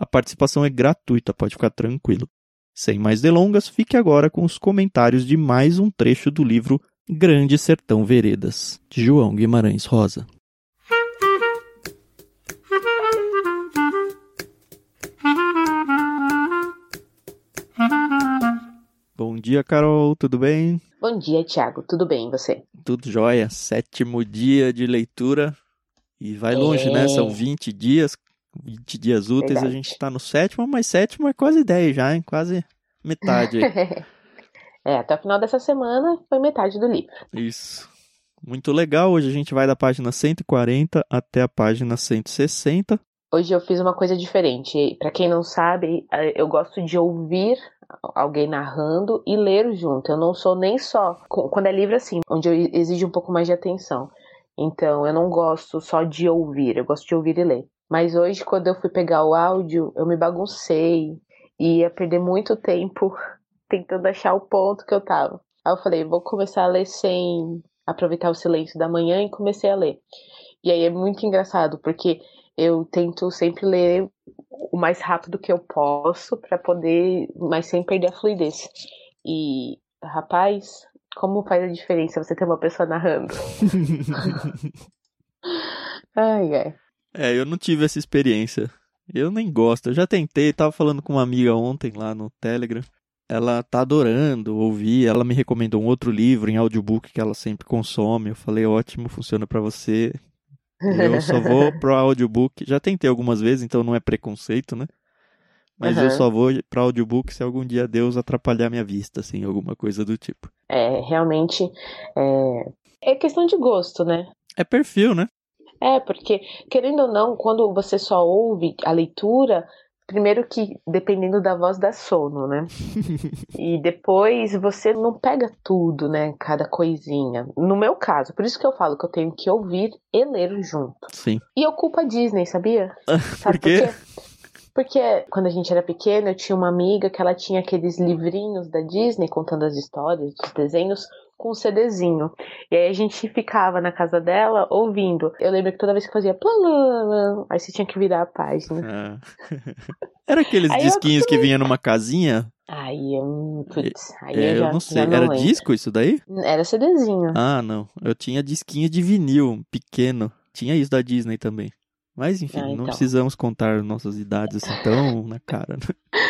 A participação é gratuita, pode ficar tranquilo. Sem mais delongas, fique agora com os comentários de mais um trecho do livro Grande Sertão Veredas, de João Guimarães Rosa. Bom dia, Carol, tudo bem? Bom dia, Thiago, tudo bem e você? Tudo jóia, sétimo dia de leitura e vai longe, né? São 20 dias, 20 dias úteis, Verdade. a gente está no sétimo, mas sétimo é quase 10 já, hein? Quase metade. é, até o final dessa semana foi metade do livro. Isso. Muito legal. Hoje a gente vai da página 140 até a página 160. Hoje eu fiz uma coisa diferente. Para quem não sabe, eu gosto de ouvir alguém narrando e ler junto. Eu não sou nem só quando é livro assim, onde eu exige um pouco mais de atenção. Então, eu não gosto só de ouvir, eu gosto de ouvir e ler. Mas hoje, quando eu fui pegar o áudio, eu me baguncei e ia perder muito tempo tentando achar o ponto que eu tava. Aí eu falei, vou começar a ler sem aproveitar o silêncio da manhã e comecei a ler. E aí é muito engraçado, porque eu tento sempre ler o mais rápido que eu posso para poder, mas sem perder a fluidez. E, rapaz, como faz a diferença você ter uma pessoa narrando? ai, ai. É, eu não tive essa experiência. Eu nem gosto. Eu já tentei, tava falando com uma amiga ontem lá no Telegram. Ela tá adorando ouvir. Ela me recomendou um outro livro em audiobook que ela sempre consome. Eu falei, ótimo, funciona para você. Eu só vou pro audiobook. Já tentei algumas vezes, então não é preconceito, né? Mas uhum. eu só vou para audiobook se algum dia Deus atrapalhar minha vista, assim, alguma coisa do tipo. É, realmente é, é questão de gosto, né? É perfil, né? É, porque, querendo ou não, quando você só ouve a leitura, primeiro que dependendo da voz dá sono, né? e depois você não pega tudo, né? Cada coisinha. No meu caso, por isso que eu falo que eu tenho que ouvir e ler junto. Sim. E eu culpo a Disney, sabia? Sabe por quê? Porque quando a gente era pequena, eu tinha uma amiga que ela tinha aqueles livrinhos da Disney contando as histórias, os desenhos, com um CDzinho. E aí a gente ficava na casa dela ouvindo. Eu lembro que toda vez que fazia aí você tinha que virar a página. Ah. Era aqueles disquinhos que vinha numa casinha? Aí eu, putz, aí é, eu, já, eu não sei. Não era lembro. disco isso daí? Era CDzinho. Ah, não. Eu tinha disquinho de vinil pequeno. Tinha isso da Disney também. Mas enfim, ah, então. não precisamos contar nossas idades assim tão na cara, né?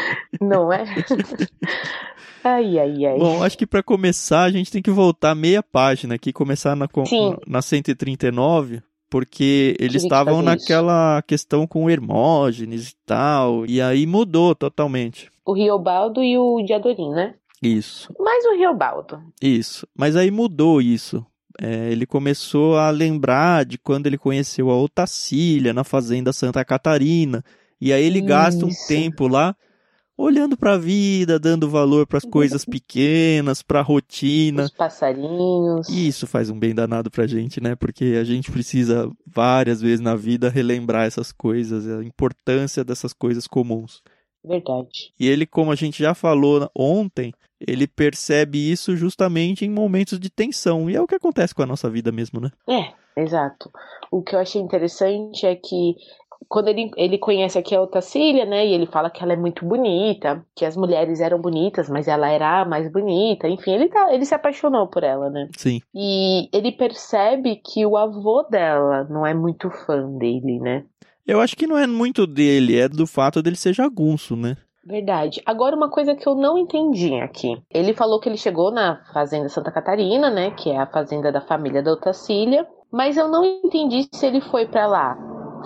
Não é? ai, ai, ai. Bom, acho que para começar a gente tem que voltar meia página aqui, começar na, Sim. na 139, porque eles estavam naquela isso. questão com Hermógenes e tal, e aí mudou totalmente. O Riobaldo e o Diadorim, né? Isso. Mais o Riobaldo. Isso. Mas aí mudou isso é, ele começou a lembrar de quando ele conheceu a Otacília na fazenda Santa Catarina. E aí ele Isso. gasta um tempo lá olhando para a vida, dando valor para as coisas pequenas, para a rotina. Os passarinhos. E isso faz um bem danado pra gente, né? Porque a gente precisa várias vezes na vida relembrar essas coisas, a importância dessas coisas comuns. Verdade. E ele, como a gente já falou ontem, ele percebe isso justamente em momentos de tensão. E é o que acontece com a nossa vida mesmo, né? É, exato. O que eu achei interessante é que quando ele, ele conhece aqui a Otacília, né, e ele fala que ela é muito bonita, que as mulheres eram bonitas, mas ela era a mais bonita, enfim, ele, tá, ele se apaixonou por ela, né? Sim. E ele percebe que o avô dela não é muito fã dele, né? Eu acho que não é muito dele, é do fato dele ser jagunço, né? Verdade. Agora, uma coisa que eu não entendi aqui. Ele falou que ele chegou na Fazenda Santa Catarina, né? Que é a fazenda da família da Otacília. Mas eu não entendi se ele foi para lá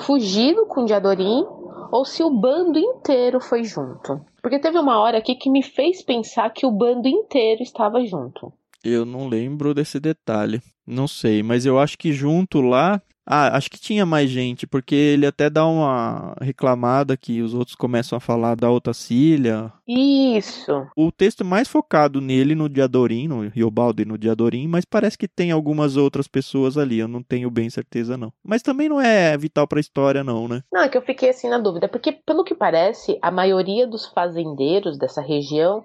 fugido com o Diadorim ou se o bando inteiro foi junto. Porque teve uma hora aqui que me fez pensar que o bando inteiro estava junto. Eu não lembro desse detalhe. Não sei, mas eu acho que junto lá Ah, acho que tinha mais gente, porque ele até dá uma reclamada que os outros começam a falar da Otacília. Isso. O texto é mais focado nele, no Diadorim, no Riobaldo no Diadorim, mas parece que tem algumas outras pessoas ali, eu não tenho bem certeza não. Mas também não é vital pra história não, né? Não, é que eu fiquei assim na dúvida, porque pelo que parece, a maioria dos fazendeiros dessa região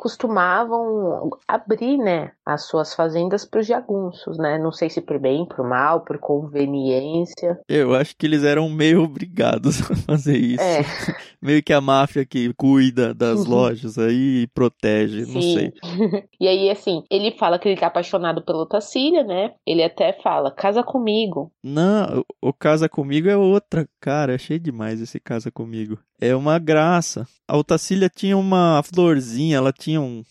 costumavam abrir, né, as suas fazendas para os jagunços, né? Não sei se por bem, por mal, por conveniência. Eu acho que eles eram meio obrigados a fazer isso. É. meio que a máfia que cuida das lojas aí e protege, não Sim. sei. e aí, assim, ele fala que ele tá apaixonado pela Otacília, né? Ele até fala, casa comigo. Não, o o Casa Comigo é outra. Cara, achei demais esse Casa Comigo. É uma graça. A Otacília tinha uma florzinha, ela tinha um.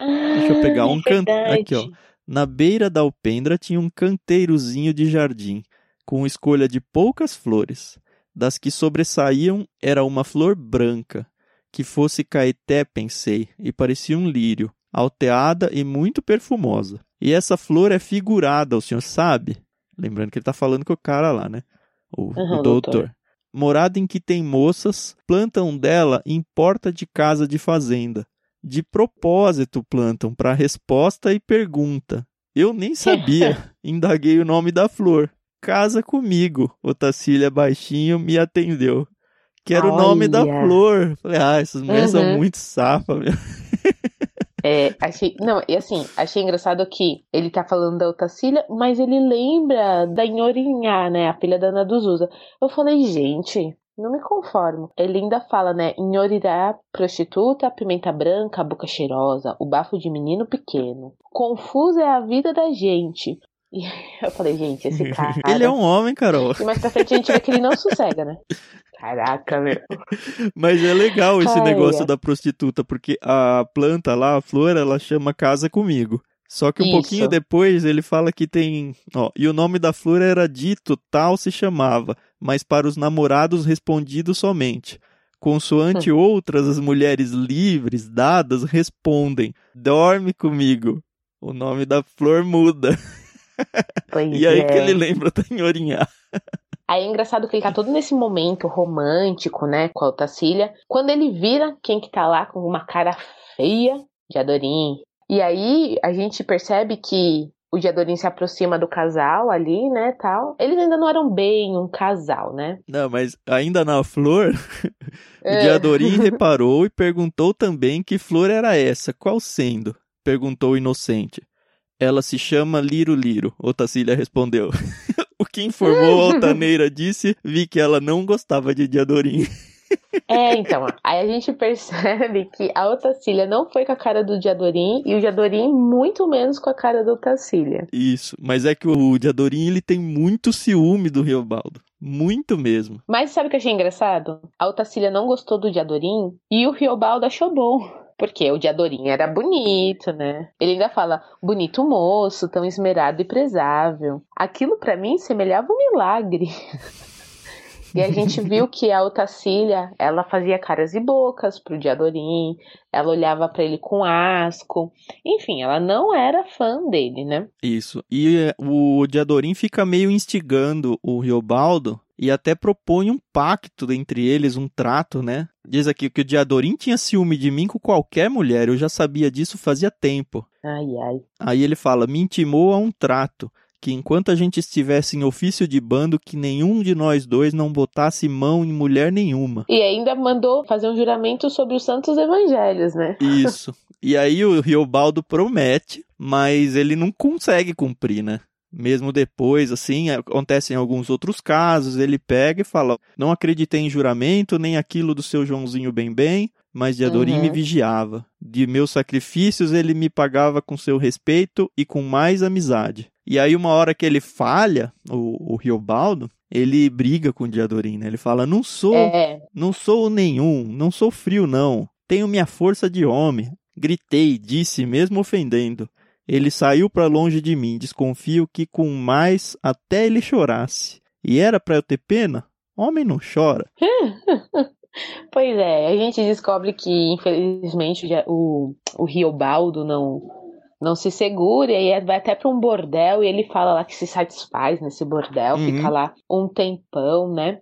Deixa eu pegar Ah, um é canto. Aqui, ó. Na beira da alpendra tinha um canteirozinho de jardim, com escolha de poucas flores. Das que sobressaíam era uma flor branca, que fosse caeté, pensei, e parecia um lírio, alteada e muito perfumosa. E essa flor é figurada, o senhor sabe? Lembrando que ele tá falando com o cara lá, né? O, o o doutor. doutor. Morada em que tem moças, plantam dela em porta de casa de fazenda. De propósito plantam para resposta e pergunta. Eu nem sabia. Indaguei o nome da flor. Casa comigo. Otacília baixinho me atendeu. Que era o nome da flor. Falei, ah, essas mulheres são Uhum. muito safas, meu. É, achei. Não, e assim, achei engraçado que ele tá falando da Otacília, mas ele lembra da Inhorinhá, né? A filha da Ana dos Usa. Eu falei, gente, não me conformo. Ele ainda fala, né? Inhorirá, prostituta, pimenta branca, boca cheirosa, o bafo de menino pequeno. Confusa é a vida da gente. E eu falei, gente, esse cara. Ele é um homem, Carol. E mais pra frente a gente vê que ele não sossega, né? Caraca, meu. Mas é legal esse Ai, negócio é. da prostituta, porque a planta lá, a flor, ela chama casa comigo. Só que um Isso. pouquinho depois ele fala que tem. Ó, e o nome da flor era dito, tal se chamava, mas para os namorados respondido somente. Consoante outras, as mulheres livres, dadas, respondem: Dorme comigo. O nome da flor muda. Pois E aí é. que ele lembra da Nhorinhá. Aí é engraçado que ele tá todo nesse momento romântico, né, com a Otacília. Quando ele vira quem que tá lá com uma cara feia, Diadorim. E aí a gente percebe que o Diadorim se aproxima do casal ali, né, tal. Eles ainda não eram bem um casal, né? Não, mas ainda na flor, o É. Diadorim reparou e perguntou também que flor era essa, qual sendo? Perguntou o inocente. Ela se chama Liro Liro, Otacília respondeu. que informou a altaneira disse, vi que ela não gostava de Diadorim. É, então, aí a gente percebe que a Otacília não foi com a cara do Diadorim e o Diadorim muito menos com a cara da Otacília. Isso, mas é que o Diadorim ele tem muito ciúme do Riobaldo. Muito mesmo. Mas sabe o que eu achei engraçado? A Otacília não gostou do Diadorim e o Riobaldo achou bom. Porque o Diadorim era bonito, né? Ele ainda fala, bonito moço, tão esmerado e prezável. Aquilo pra mim semelhava um milagre. E a gente viu que a Otacília, ela fazia caras e bocas pro Diadorim, ela olhava pra ele com asco. Enfim, ela não era fã dele, né? Isso. E é, o Diadorim fica meio instigando o Riobaldo e até propõe um pacto entre eles, um trato, né? Diz aqui que o Diadorim tinha ciúme de mim com qualquer mulher, eu já sabia disso fazia tempo. Ai, ai. Aí ele fala: me intimou a um trato, que enquanto a gente estivesse em ofício de bando, que nenhum de nós dois não botasse mão em mulher nenhuma. E ainda mandou fazer um juramento sobre os santos evangelhos, né? Isso. E aí o Riobaldo promete, mas ele não consegue cumprir, né? Mesmo depois, assim, acontecem alguns outros casos, ele pega e fala: Não acreditei em juramento, nem aquilo do seu Joãozinho bem bem, mas Diadorim Uhum. me vigiava. De meus sacrifícios ele me pagava com seu respeito e com mais amizade. E aí, uma hora que ele falha, o, o Riobaldo, ele briga com o Diadorim, né? Ele fala: Não sou É, não sou nenhum, não sou frio, não. Tenho minha força de homem. Gritei, disse, mesmo ofendendo. Ele saiu para longe de mim, desconfio que com mais até ele chorasse. E era para eu ter pena? Homem não chora. pois é, a gente descobre que, infelizmente, o, o, Riobaldo não, não se segura, e aí vai até para um bordel, e ele fala lá que se satisfaz nesse bordel, Uhum. fica lá um tempão, né?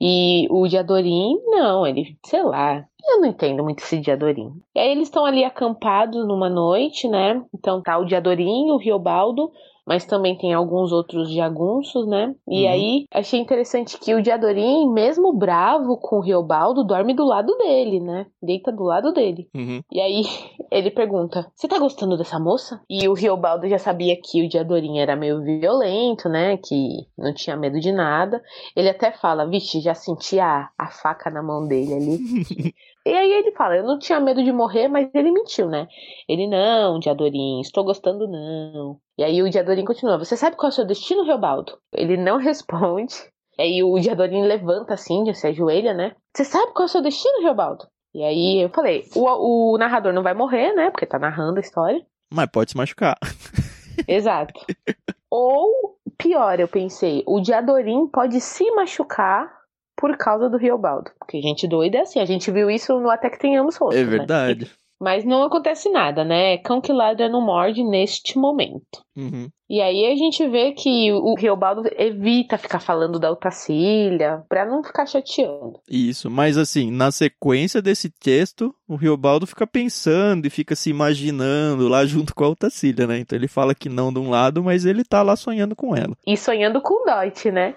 E o Diadorim, não, ele, sei lá, eu não entendo muito esse Diadorim. E aí eles estão ali acampados numa noite, né? Então tá o Diadorim, o Riobaldo, mas também tem alguns outros jagunços, né? E Uhum. aí achei interessante que o Diadorim, mesmo bravo com o Riobaldo, dorme do lado dele, né? Deita do lado dele. Uhum. E aí ele pergunta: Você tá gostando dessa moça? E o Riobaldo já sabia que o Diadorim era meio violento, né? Que não tinha medo de nada. Ele até fala: Vixe, já senti a, a faca na mão dele ali. e aí ele fala: Eu não tinha medo de morrer, mas ele mentiu, né? Ele: Não, Diadorim, estou gostando não. E aí o Diadorim continua: Você sabe qual é o seu destino, Riobaldo? Ele não responde. E aí o Diadorim levanta assim, se ajoelha, né? Você sabe qual é o seu destino, Riobaldo? E aí eu falei, o, o narrador não vai morrer, né? Porque tá narrando a história. Mas pode se machucar. Exato. Ou, pior, eu pensei, o Diadorim pode se machucar por causa do Riobaldo. Porque gente doida é assim, a gente viu isso no Até Que Tenhamos Rosto. É né? Mas não acontece nada, né? Cão que ladra não morde neste momento. Uhum. E aí a gente vê que o Riobaldo evita ficar falando da Otacília pra não ficar chateando. Isso, mas assim, na sequência desse texto, o Riobaldo fica pensando e fica se imaginando lá junto com a Otacília, né? Então ele fala que não de um lado, mas ele tá lá sonhando com ela. E sonhando com o Dot, né?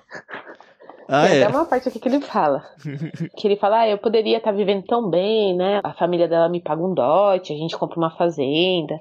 Ah, Tem é? até uma parte aqui que ele fala. que ele fala, ah, eu poderia estar vivendo tão bem, né? A família dela me paga um dote, a gente compra uma fazenda,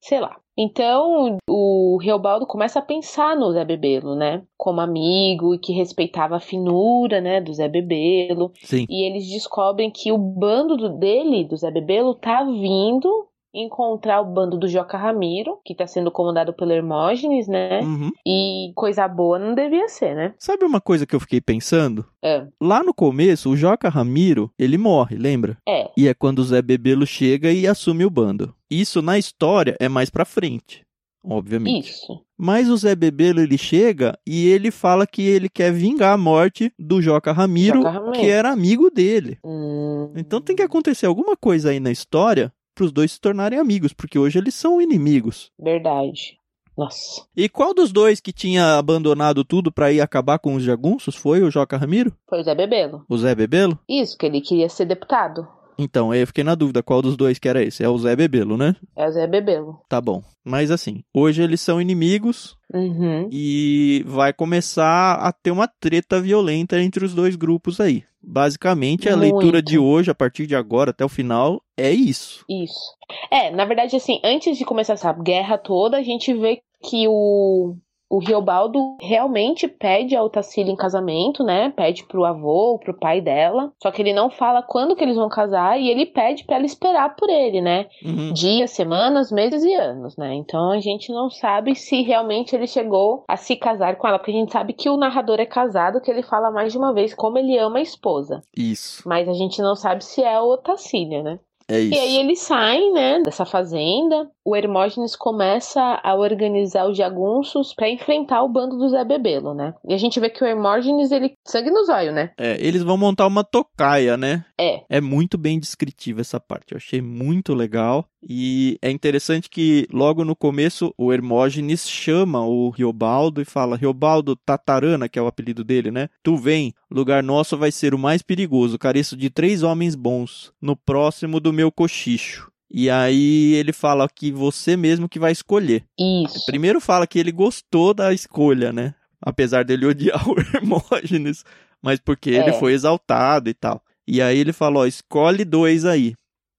sei lá. Então, o Reobaldo começa a pensar no Zé Bebelo, né? Como amigo e que respeitava a finura, né, do Zé Bebelo. Sim. E eles descobrem que o bando do- dele, do Zé Bebelo, tá vindo encontrar o bando do Joca Ramiro, que tá sendo comandado pelo Hermógenes, né? Uhum. E coisa boa não devia ser, né? Sabe uma coisa que eu fiquei pensando? É. Lá no começo, o Joca Ramiro, ele morre, lembra? É. E é quando o Zé Bebelo chega e assume o bando. Isso na história é mais pra frente, obviamente. Isso. Mas o Zé Bebelo ele chega e ele fala que ele quer vingar a morte do Joca Ramiro, Joca Ramiro. que era amigo dele. Hum, Então tem que acontecer alguma coisa aí na história para os dois se tornarem amigos, porque hoje eles são inimigos. Verdade. Nossa. E qual dos dois que tinha abandonado tudo para ir acabar com os jagunços foi o Joca Ramiro? Foi o Zé Bebelo. O Zé Bebelo? Isso, que ele queria ser deputado. Então, eu fiquei na dúvida qual dos dois que era esse. É o Zé Bebelo, né? É o Zé Bebelo. Tá bom. Mas assim, hoje eles são inimigos Uhum. e vai começar a ter uma treta violenta entre os dois grupos aí. Basicamente, a Muito. leitura de hoje, a partir de agora até o final, é isso. Isso. É, na verdade, assim, antes de começar essa guerra toda, a gente vê que o, o Riobaldo realmente pede a Otacília em casamento, né? Pede pro avô, pro pai dela. Só que ele não fala quando que eles vão casar e ele pede pra ela esperar por ele, né? Uhum. dias, semanas, meses e anos, né? Então a gente não sabe se realmente ele chegou a se casar com ela, porque a gente sabe que o narrador é casado, que ele fala mais de uma vez como ele ama a esposa. Isso. Mas a gente não sabe se é o Otacília, né? É isso. E aí eles saem, né, dessa fazenda. O Hermógenes começa a organizar os jagunços pra enfrentar o bando do Zé Bebelo, né? E a gente vê que o Hermógenes, ele sangue nos olhos, né? É, eles vão montar uma tocaia, né? É. É muito bem descritiva essa parte. Eu achei muito legal. E é interessante que logo no começo o Hermógenes chama o Riobaldo e fala: Riobaldo Tatarana, que é o apelido dele, né? Tu vem, lugar nosso vai ser o mais perigoso. Careço de três homens bons. No próximo do meu cochicho. E aí ele fala que você mesmo que vai escolher. Isso. Primeiro fala que ele gostou da escolha, né? Apesar dele odiar o Hermógenes, mas porque ele É. foi exaltado e tal. E aí ele falou, ó, escolhe dois aí.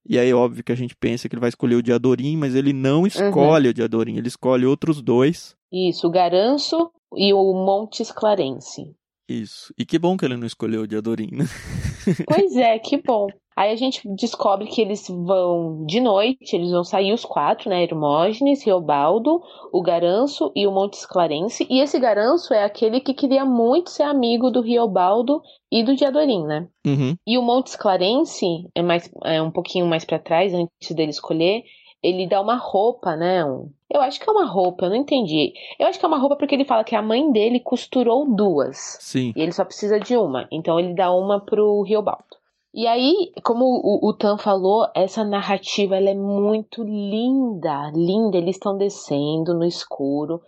E aí, óbvio que a gente pensa que ele vai escolher o Diadorim, mas ele não escolhe o Diadorim, ele escolhe outros dois. Isso, o Garanço e o Montes Clarense. Isso. E que bom que ele não escolheu o Diadorim, né? Pois é, que bom. Aí a gente descobre que eles vão de noite, eles vão sair os quatro, né? Hermógenes, Reobaldo, o Garanço e o Montes Clarense. E esse Garanço é aquele que queria muito ser amigo do Riobaldo e do Diadorim, né? Uhum. E o Montes Clarense é mais é um pouquinho mais pra trás, antes dele escolher, ele dá uma roupa, né? Um- Eu acho que é uma roupa, eu não entendi. Eu acho que é uma roupa porque ele fala que a mãe dele costurou duas. Sim. E ele só precisa de uma. Então ele dá uma pro Riobaldo. E aí, como o, o Tan falou, essa narrativa ela é muito linda, linda. Eles estão descendo no escuro.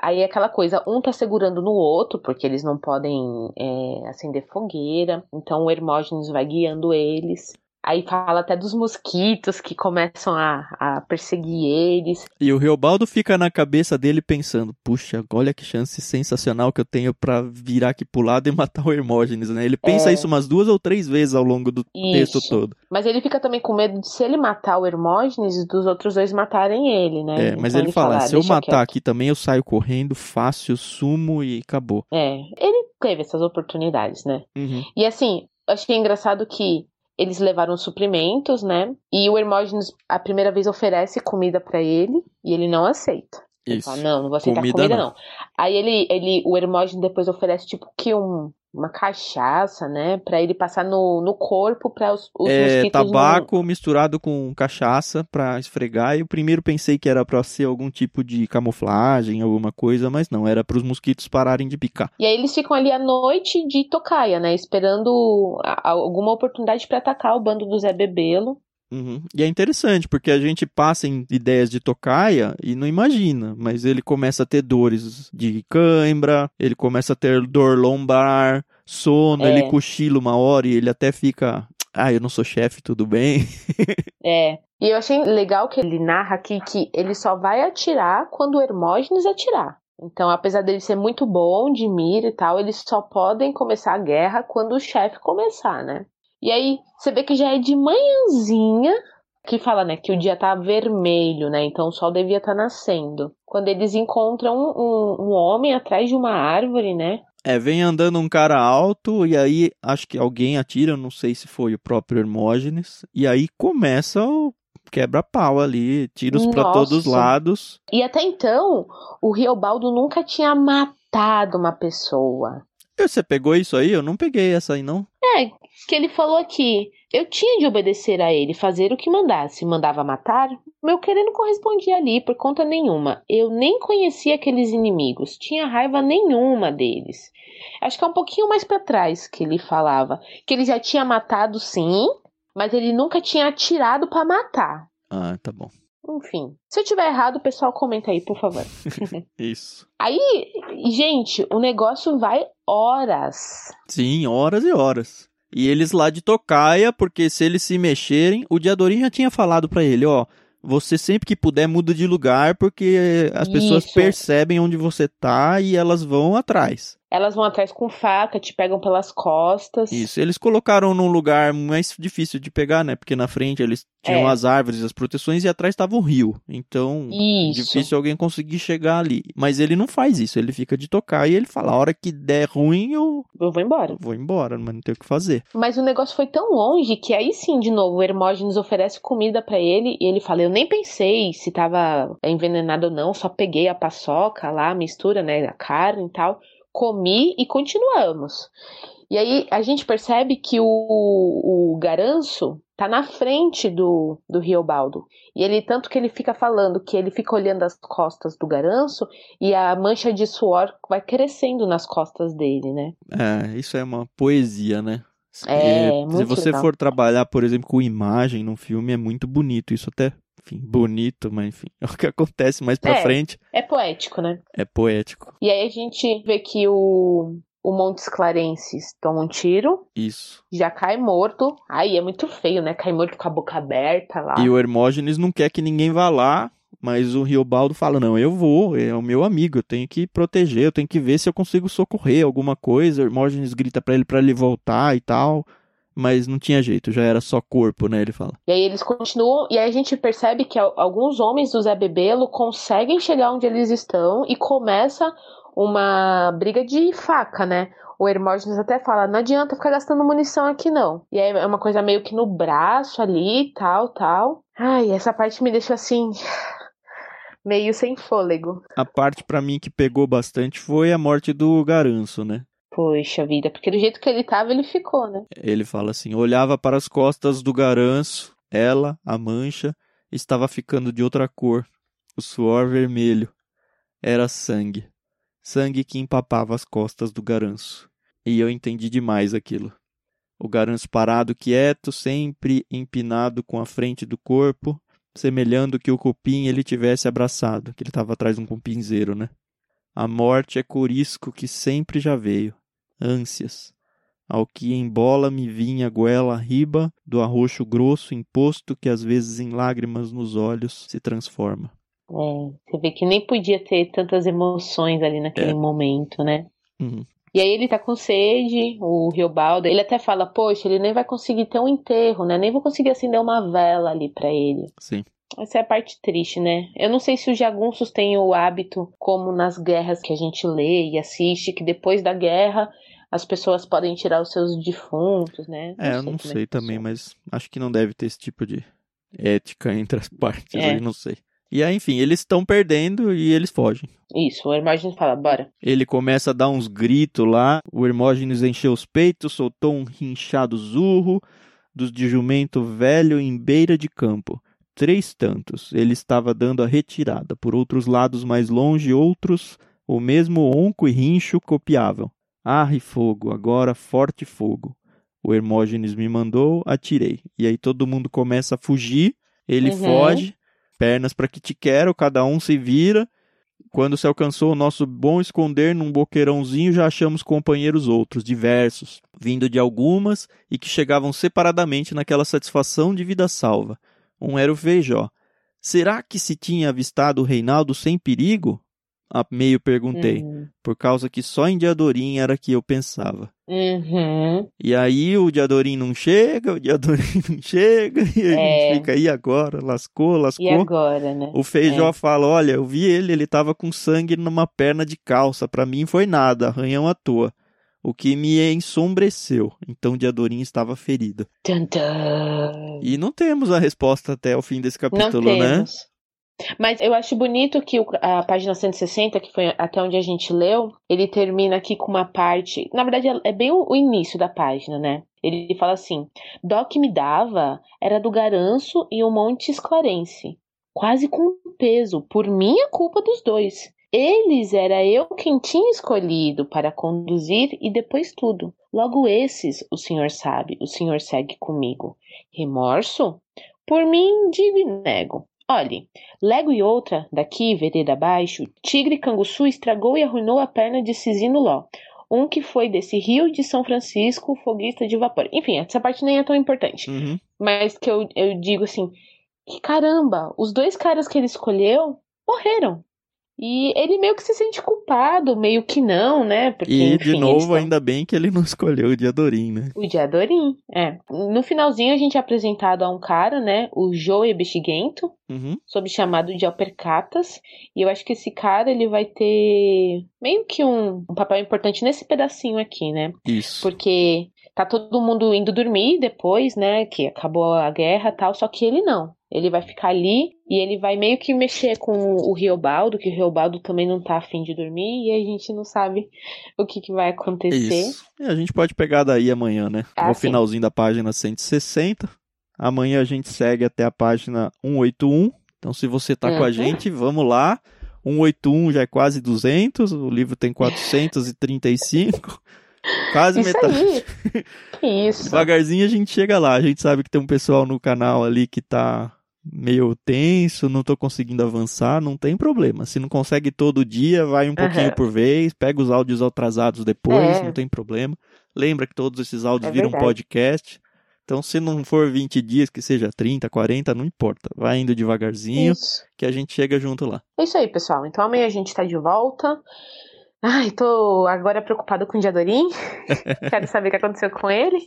Aí é aquela coisa, um tá segurando no outro, porque eles não podem é, acender fogueira. Então o Hermógenes vai guiando eles. Aí fala até dos mosquitos que começam a, a perseguir eles. E o Riobaldo fica na cabeça dele pensando: puxa, olha que chance sensacional que eu tenho para virar aqui pro lado e matar o Hermógenes, né? Ele pensa é... isso umas duas ou três vezes ao longo do isso. texto todo. Mas ele fica também com medo de se ele matar o Hermógenes, dos outros dois matarem ele, né? É, mas então ele, ele fala: se eu matar quieto. aqui também, eu saio correndo, fácil, sumo e acabou. É, ele teve essas oportunidades, né? Uhum. E assim, achei engraçado que eles levaram suprimentos, né? E o Hermógenes, a primeira vez, oferece comida para ele e ele não aceita. Ele Isso. fala, não, não vou aceitar comida, comida não. não. Aí ele, ele, o Hermógenes depois oferece, tipo, que um, uma cachaça, né? Pra ele passar no, no corpo para os, os é, tabaco não... misturado com cachaça pra esfregar. E o primeiro pensei que era pra ser algum tipo de camuflagem, alguma coisa, mas não, era para os mosquitos pararem de picar. E aí eles ficam ali à noite de tocaia, né? Esperando alguma oportunidade para atacar o bando do Zé Bebelo. Uhum. E é interessante, porque a gente passa em ideias de tocaia e não imagina, mas ele começa a ter dores de cãibra, ele começa a ter dor lombar, sono, é. ele cochila uma hora e ele até fica. Ah, eu não sou chefe, tudo bem. é. E eu achei legal que ele narra aqui que ele só vai atirar quando o Hermógenes atirar. Então, apesar dele ser muito bom de mira e tal, eles só podem começar a guerra quando o chefe começar, né? E aí você vê que já é de manhãzinha que fala, né, que o dia tá vermelho, né? Então o sol devia estar tá nascendo. Quando eles encontram um, um, homem atrás de uma árvore, né? É, vem andando um cara alto e aí acho que alguém atira, não sei se foi o próprio Hermógenes, e aí começa o quebra-pau ali, tiros para todos os lados. E até então, o Riobaldo nunca tinha matado uma pessoa. Você pegou isso aí? Eu não peguei essa aí, não. Que ele falou aqui. Eu tinha de obedecer a ele, fazer o que mandasse. Mandava matar? Meu querer não correspondia ali por conta nenhuma. Eu nem conhecia aqueles inimigos, tinha raiva nenhuma deles. Acho que é um pouquinho mais para trás que ele falava. Que ele já tinha matado sim, mas ele nunca tinha atirado para matar. Ah, tá bom. Enfim. Se eu tiver errado, o pessoal comenta aí, por favor. Isso. Aí, gente, o negócio vai horas. Sim, horas e horas. E eles lá de tocaia, porque se eles se mexerem, o Diadorim já tinha falado para ele, ó, você sempre que puder muda de lugar, porque as pessoas Isso. percebem onde você tá e elas vão atrás. Elas vão atrás com faca, te pegam pelas costas. Isso, eles colocaram num lugar mais difícil de pegar, né? Porque na frente eles tinham é. as árvores, as proteções e atrás estava o rio. Então, isso. difícil alguém conseguir chegar ali. Mas ele não faz isso, ele fica de tocar e ele fala: a hora que der ruim, eu. Eu vou embora. vou embora, mas não tem o que fazer. Mas o negócio foi tão longe que aí sim, de novo, o Hermógenes oferece comida para ele e ele fala: Eu nem pensei se tava envenenado ou não, só peguei a paçoca lá, a mistura, né? A carne e tal comi e continuamos. E aí a gente percebe que o, o Garanço tá na frente do, do Riobaldo. E ele, tanto que ele fica falando que ele fica olhando as costas do Garanço e a mancha de suor vai crescendo nas costas dele, né? É, isso é uma poesia, né? É, se você legal. for trabalhar, por exemplo, com imagem num filme, é muito bonito. Isso até enfim, bonito, mas enfim, é o que acontece mais pra é, frente. É poético, né? É poético. E aí a gente vê que o, o Montes Clarenses toma um tiro. Isso. Já cai morto. Aí é muito feio, né? Cai morto com a boca aberta lá. E o Hermógenes não quer que ninguém vá lá, mas o Riobaldo fala: não, eu vou, é o meu amigo, eu tenho que proteger, eu tenho que ver se eu consigo socorrer alguma coisa. O Hermógenes grita para ele para ele voltar e tal mas não tinha jeito, já era só corpo, né? Ele fala. E aí eles continuam, e aí a gente percebe que alguns homens do Zé Bebelo conseguem chegar onde eles estão e começa uma briga de faca, né? O Hermógenes até fala, não adianta ficar gastando munição aqui não. E aí é uma coisa meio que no braço ali, tal, tal. Ai, essa parte me deixa assim meio sem fôlego. A parte para mim que pegou bastante foi a morte do Garanço, né? Poxa vida, porque do jeito que ele tava, ele ficou, né? Ele fala assim: olhava para as costas do garanço, ela, a mancha, estava ficando de outra cor, o suor vermelho. Era sangue. Sangue que empapava as costas do garanço. E eu entendi demais aquilo. O garanço parado quieto, sempre empinado com a frente do corpo, semelhando que o cupim ele tivesse abraçado, que ele estava atrás de um cupinzeiro, né? A morte é corisco que sempre já veio, ânsias, ao que embola me vinha goela riba do arroxo grosso imposto que às vezes em lágrimas nos olhos se transforma. É, você vê que nem podia ter tantas emoções ali naquele É. momento, né? Uhum. E aí ele tá com sede, o Riobaldo, ele até fala, poxa, ele nem vai conseguir ter um enterro, né? Nem vou conseguir acender uma vela ali pra ele. Sim. Essa é a parte triste, né? Eu não sei se os jagunços têm o hábito, como nas guerras que a gente lê e assiste, que depois da guerra as pessoas podem tirar os seus defuntos, né? É, eu não como sei também, funciona. mas acho que não deve ter esse tipo de ética entre as partes É. aí, não sei. E aí, enfim, eles estão perdendo e eles fogem. Isso, o Hermógenes fala, bora. Ele começa a dar uns gritos lá, o Hermógenes encheu os peitos, soltou um rinchado zurro dos de jumento velho em beira de campo. Três tantos, ele estava dando a retirada. Por outros lados mais longe, outros, o mesmo onco e rincho copiavam. Arre fogo, agora forte fogo. O Hermógenes me mandou, atirei. E aí todo mundo começa a fugir, ele Uhum. foge, pernas para que te quero, cada um se vira. Quando se alcançou o nosso bom esconder num boqueirãozinho, já achamos companheiros outros, diversos, vindo de algumas e que chegavam separadamente naquela satisfação de vida salva. Um era o Feijó. Será que se tinha avistado o Reinaldo sem perigo? A meio perguntei, Uhum. por causa que só em Diadorim era que eu pensava. Uhum. E aí o Diadorim não chega, o Diadorim não chega, e a É. gente fica aí agora, lascou, lascou. E agora, né? O Feijó É. fala: Olha, eu vi ele, ele tava com sangue numa perna de calça. Pra mim foi nada, arranhão à toa. O que me ensombreceu. Então Diadorim estava tum. E não temos a resposta até o fim desse Não capítulo, né? temos. Mas eu acho bonito que a página 160, que foi até onde a gente leu, ele termina aqui com uma parte. Na verdade, é bem o, início da página, né? Ele fala assim: Dó que me dava era do Garanço e o Monte Esclarense. Quase com peso, por minha culpa dos dois. Eles era eu quem tinha escolhido para conduzir e depois tudo. Logo esses, o senhor sabe, o senhor segue comigo. Remorso? Por mim, digo e nego. Olhe, lego e outra, daqui, vereda abaixo, tigre canguçu estragou e arruinou a perna de Cisino Ló. Um que foi desse rio de São Francisco, foguista de vapor. Enfim, essa parte nem é tão importante. Uhum. Mas que eu, eu digo assim, que caramba, os dois caras que ele escolheu morreram. E ele meio que se sente culpado, meio que não, né? Porque, E enfim, de novo, ainda bem que ele não escolheu o Diadorim, né? o Diadorim, é. No finalzinho a gente é apresentado a um cara, né? O Joe Bexiguento, Uhum. sob chamado de Alpercatas. E eu acho que esse cara ele vai ter meio que um, um papel importante nesse pedacinho aqui, né? Isso. Porque tá todo mundo indo dormir depois, né? Que acabou a guerra e tal, só que ele não. Ele vai ficar ali e ele vai meio que mexer com o Riobaldo, que o Riobaldo também não tá afim de dormir, e a gente não sabe o que, que vai acontecer. Isso. E a gente pode pegar daí amanhã, né? Ah, no sim. finalzinho da página 160. Amanhã a gente segue até a página 181. Então, se você tá com a Uhum. gente, vamos lá. 181 já é quase 200. O livro tem 435. Quase Isso metade. aí. Que isso. Devagarzinho a gente chega lá. A gente sabe que tem um pessoal no canal ali que tá meio tenso, não tô conseguindo avançar, não tem problema. Se não consegue todo dia, vai um pouquinho por vez, pega os áudios atrasados depois, É. não tem problema. Lembra que todos esses áudios É viram verdade. podcast. Então, se não for 20 dias, que seja 30, 40, não importa. Vai indo devagarzinho, Isso. que a gente chega junto lá. É isso aí, pessoal. Então amanhã a gente tá de volta. Ai, tô agora preocupada com o Diadorim. Quero saber o que aconteceu com ele.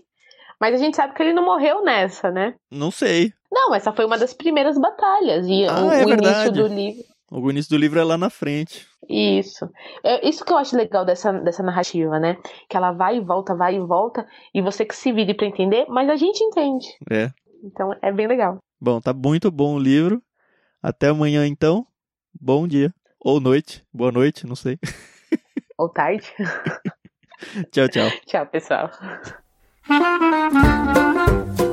Mas a gente sabe que ele não morreu nessa, né? Não sei. Não, essa foi uma das primeiras batalhas. E Ah, o, é o início do livro. O início do livro é lá na frente. Isso. É isso que eu acho legal dessa, dessa narrativa, né? Que ela vai e volta, vai e volta, e você que se vire pra entender, mas a gente entende. É. Então é bem legal. Bom, tá muito bom o livro. Até amanhã, então. Bom dia. Ou noite. Boa noite, não sei. Ou tarde. tchau, tchau. Tchau, pessoal. Thank you.